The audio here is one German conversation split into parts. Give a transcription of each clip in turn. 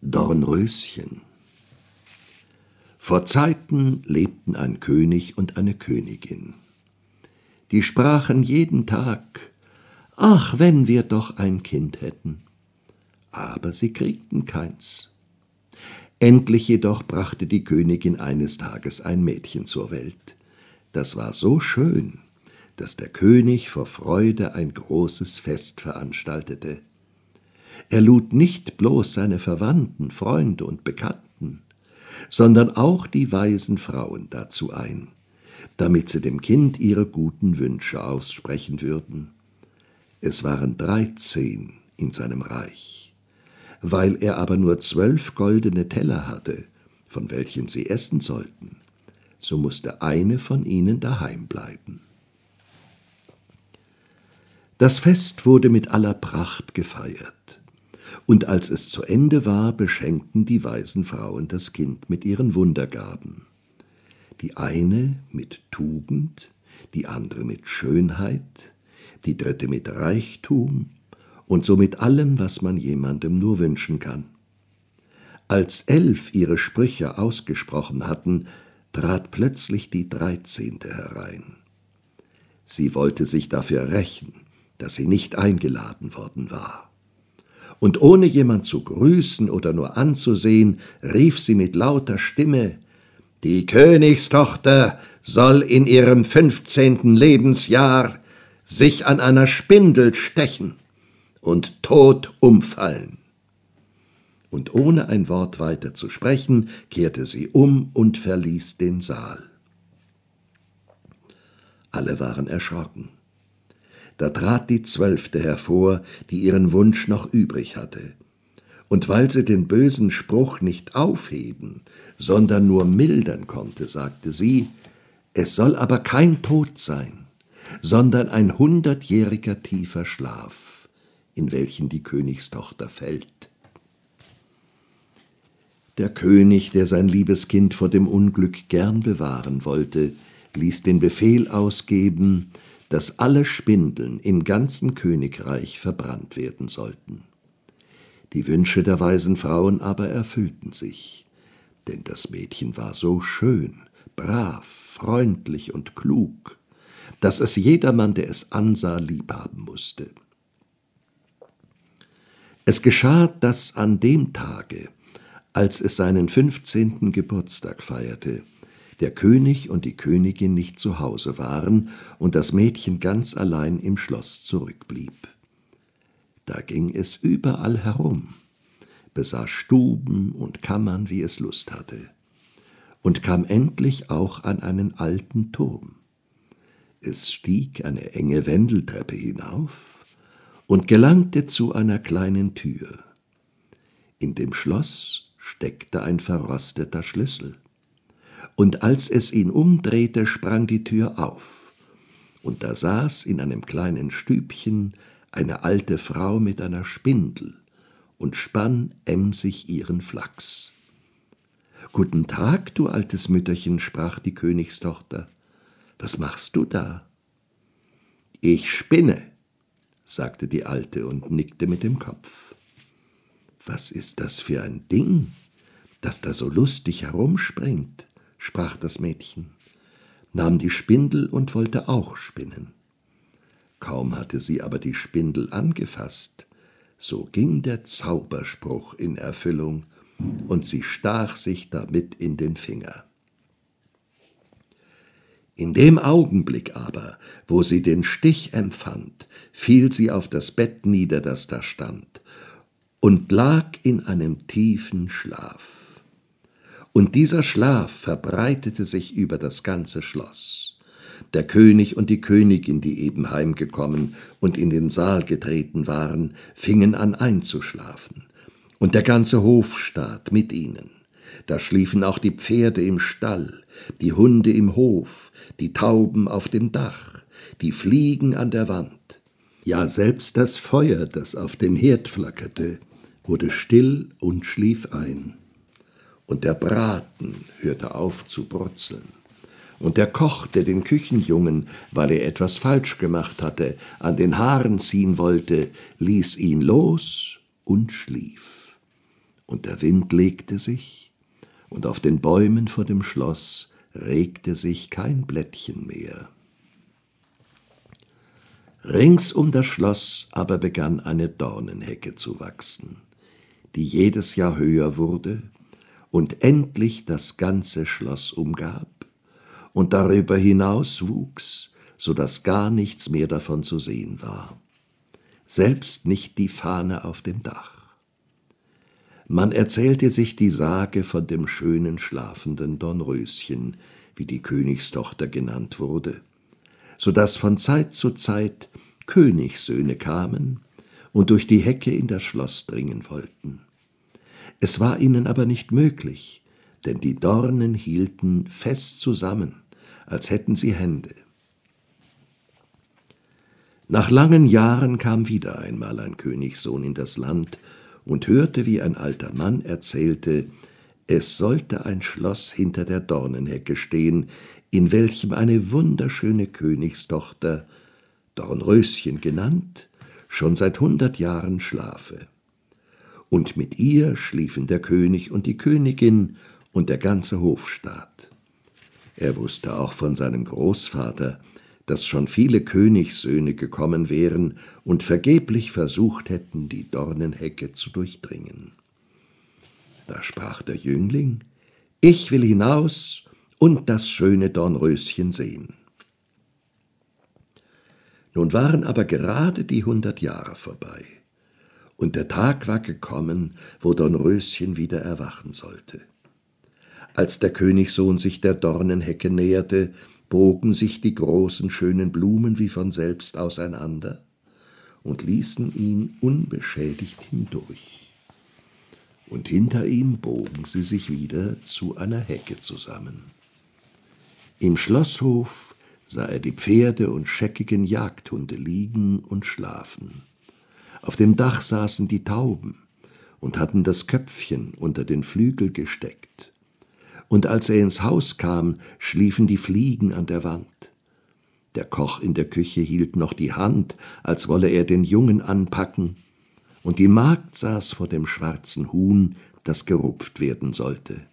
Dornröschen Vor Zeiten lebten ein König und eine Königin. Die sprachen jeden Tag, ach, wenn wir doch ein Kind hätten. Aber sie kriegten keins. Endlich jedoch brachte die Königin eines Tages ein Mädchen zur Welt. Das war so schön, dass der König vor Freude ein großes Fest veranstaltete. Er lud nicht bloß seine Verwandten, Freunde und Bekannten, sondern auch die weisen Frauen dazu ein, damit sie dem Kind ihre guten Wünsche aussprechen würden. Es waren dreizehn in seinem Reich. Weil er aber nur zwölf goldene Teller hatte, von welchen sie essen sollten, so musste eine von ihnen daheim bleiben. Das Fest wurde mit aller Pracht gefeiert und als es zu Ende war, beschenkten die weisen Frauen das Kind mit ihren Wundergaben. Die eine mit Tugend, die andere mit Schönheit, die dritte mit Reichtum und so mit allem, was man jemandem nur wünschen kann. Als elf ihre Sprüche ausgesprochen hatten, trat plötzlich die dreizehnte herein. Sie wollte sich dafür rächen, dass sie nicht eingeladen worden war und ohne jemand zu grüßen oder nur anzusehen, rief sie mit lauter Stimme Die Königstochter soll in ihrem fünfzehnten Lebensjahr sich an einer Spindel stechen und tot umfallen. Und ohne ein Wort weiter zu sprechen, kehrte sie um und verließ den Saal. Alle waren erschrocken. Da trat die Zwölfte hervor, die ihren Wunsch noch übrig hatte. Und weil sie den bösen Spruch nicht aufheben, sondern nur mildern konnte, sagte sie, es soll aber kein Tod sein, sondern ein hundertjähriger tiefer Schlaf, in welchen die Königstochter fällt. Der König, der sein liebes Kind vor dem Unglück gern bewahren wollte, ließ den Befehl ausgeben, dass alle Spindeln im ganzen Königreich verbrannt werden sollten. Die Wünsche der weisen Frauen aber erfüllten sich, denn das Mädchen war so schön, brav, freundlich und klug, dass es jedermann, der es ansah, liebhaben musste. Es geschah, dass an dem Tage, als es seinen fünfzehnten Geburtstag feierte, der König und die Königin nicht zu Hause waren und das Mädchen ganz allein im Schloss zurückblieb. Da ging es überall herum, besah Stuben und Kammern, wie es Lust hatte, und kam endlich auch an einen alten Turm. Es stieg eine enge Wendeltreppe hinauf und gelangte zu einer kleinen Tür. In dem Schloss steckte ein verrosteter Schlüssel und als es ihn umdrehte, sprang die Tür auf, und da saß in einem kleinen Stübchen eine alte Frau mit einer Spindel und spann emsig ihren Flachs. Guten Tag, du altes Mütterchen, sprach die Königstochter. Was machst du da? Ich spinne, sagte die Alte und nickte mit dem Kopf. Was ist das für ein Ding, das da so lustig herumspringt? Sprach das Mädchen, nahm die Spindel und wollte auch spinnen. Kaum hatte sie aber die Spindel angefasst, so ging der Zauberspruch in Erfüllung, und sie stach sich damit in den Finger. In dem Augenblick aber, wo sie den Stich empfand, fiel sie auf das Bett nieder, das da stand, und lag in einem tiefen Schlaf und dieser Schlaf verbreitete sich über das ganze Schloss. Der König und die Königin, die eben heimgekommen und in den Saal getreten waren, fingen an einzuschlafen, und der ganze Hofstaat mit ihnen. Da schliefen auch die Pferde im Stall, die Hunde im Hof, die Tauben auf dem Dach, die Fliegen an der Wand. Ja, selbst das Feuer, das auf dem Herd flackerte, wurde still und schlief ein und der Braten hörte auf zu brutzeln. Und der Koch, der den Küchenjungen, weil er etwas falsch gemacht hatte, an den Haaren ziehen wollte, ließ ihn los und schlief. und der Wind legte sich, und auf den Bäumen vor dem Schloss regte sich kein Blättchen mehr. Rings um das Schloss aber begann eine Dornenhecke zu wachsen, die jedes Jahr höher wurde und endlich das ganze Schloss umgab und darüber hinaus wuchs, so dass gar nichts mehr davon zu sehen war, selbst nicht die Fahne auf dem Dach. Man erzählte sich die Sage von dem schönen schlafenden Dornröschen, wie die Königstochter genannt wurde, so dass von Zeit zu Zeit Königssöhne kamen und durch die Hecke in das Schloss dringen wollten. Es war ihnen aber nicht möglich, denn die Dornen hielten fest zusammen, als hätten sie Hände. Nach langen Jahren kam wieder einmal ein Königssohn in das Land und hörte, wie ein alter Mann erzählte, es sollte ein Schloss hinter der Dornenhecke stehen, in welchem eine wunderschöne Königstochter, Dornröschen genannt, schon seit hundert Jahren schlafe. Und mit ihr schliefen der König und die Königin und der ganze Hofstaat. Er wusste auch von seinem Großvater, dass schon viele Königssöhne gekommen wären und vergeblich versucht hätten, die Dornenhecke zu durchdringen. Da sprach der Jüngling, ich will hinaus und das schöne Dornröschen sehen. Nun waren aber gerade die hundert Jahre vorbei, und der Tag war gekommen, wo Dornröschen wieder erwachen sollte. Als der Königssohn sich der Dornenhecke näherte, bogen sich die großen schönen Blumen wie von selbst auseinander und ließen ihn unbeschädigt hindurch. Und hinter ihm bogen sie sich wieder zu einer Hecke zusammen. Im Schlosshof sah er die Pferde und scheckigen Jagdhunde liegen und schlafen. Auf dem Dach saßen die Tauben und hatten das Köpfchen unter den Flügel gesteckt und als er ins Haus kam, schliefen die Fliegen an der Wand. Der Koch in der Küche hielt noch die Hand, als wolle er den Jungen anpacken, und die Magd saß vor dem schwarzen Huhn, das gerupft werden sollte.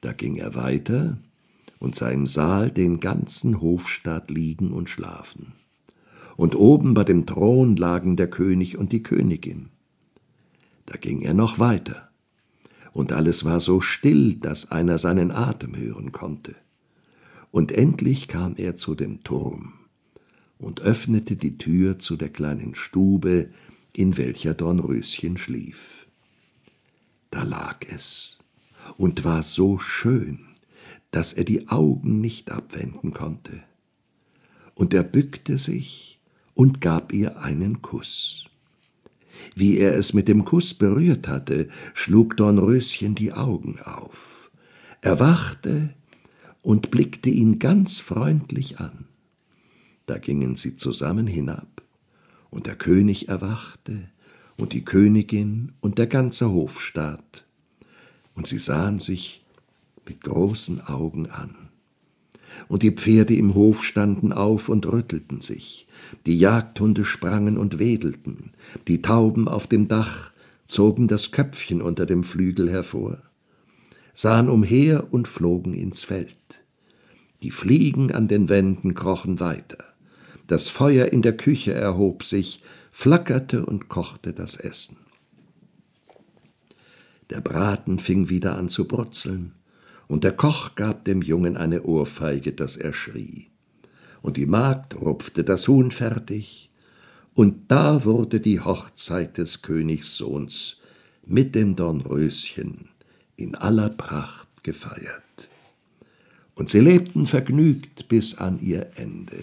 Da ging er weiter und sah im Saal den ganzen Hofstaat liegen und schlafen. Und oben bei dem Thron lagen der König und die Königin. Da ging er noch weiter und alles war so still, dass einer seinen Atem hören konnte. Und endlich kam er zu dem Turm und öffnete die Tür zu der kleinen Stube, in welcher Dornröschen schlief. Da lag es und war so schön, dass er die Augen nicht abwenden konnte. Und er bückte sich und gab ihr einen Kuss. Wie er es mit dem Kuss berührt hatte, schlug Dornröschen die Augen auf, erwachte und blickte ihn ganz freundlich an. Da gingen sie zusammen hinab, und der König erwachte, und die Königin und der ganze Hofstaat, und sie sahen sich mit großen Augen an und die Pferde im Hof standen auf und rüttelten sich, die Jagdhunde sprangen und wedelten, die Tauben auf dem Dach zogen das Köpfchen unter dem Flügel hervor, sahen umher und flogen ins Feld. Die Fliegen an den Wänden krochen weiter, das Feuer in der Küche erhob sich, flackerte und kochte das Essen. Der Braten fing wieder an zu brutzeln, und der Koch gab dem Jungen eine Ohrfeige, dass er schrie. Und die Magd rupfte das Huhn fertig, und da wurde die Hochzeit des Königssohns mit dem Dornröschen in aller Pracht gefeiert. Und sie lebten vergnügt bis an ihr Ende.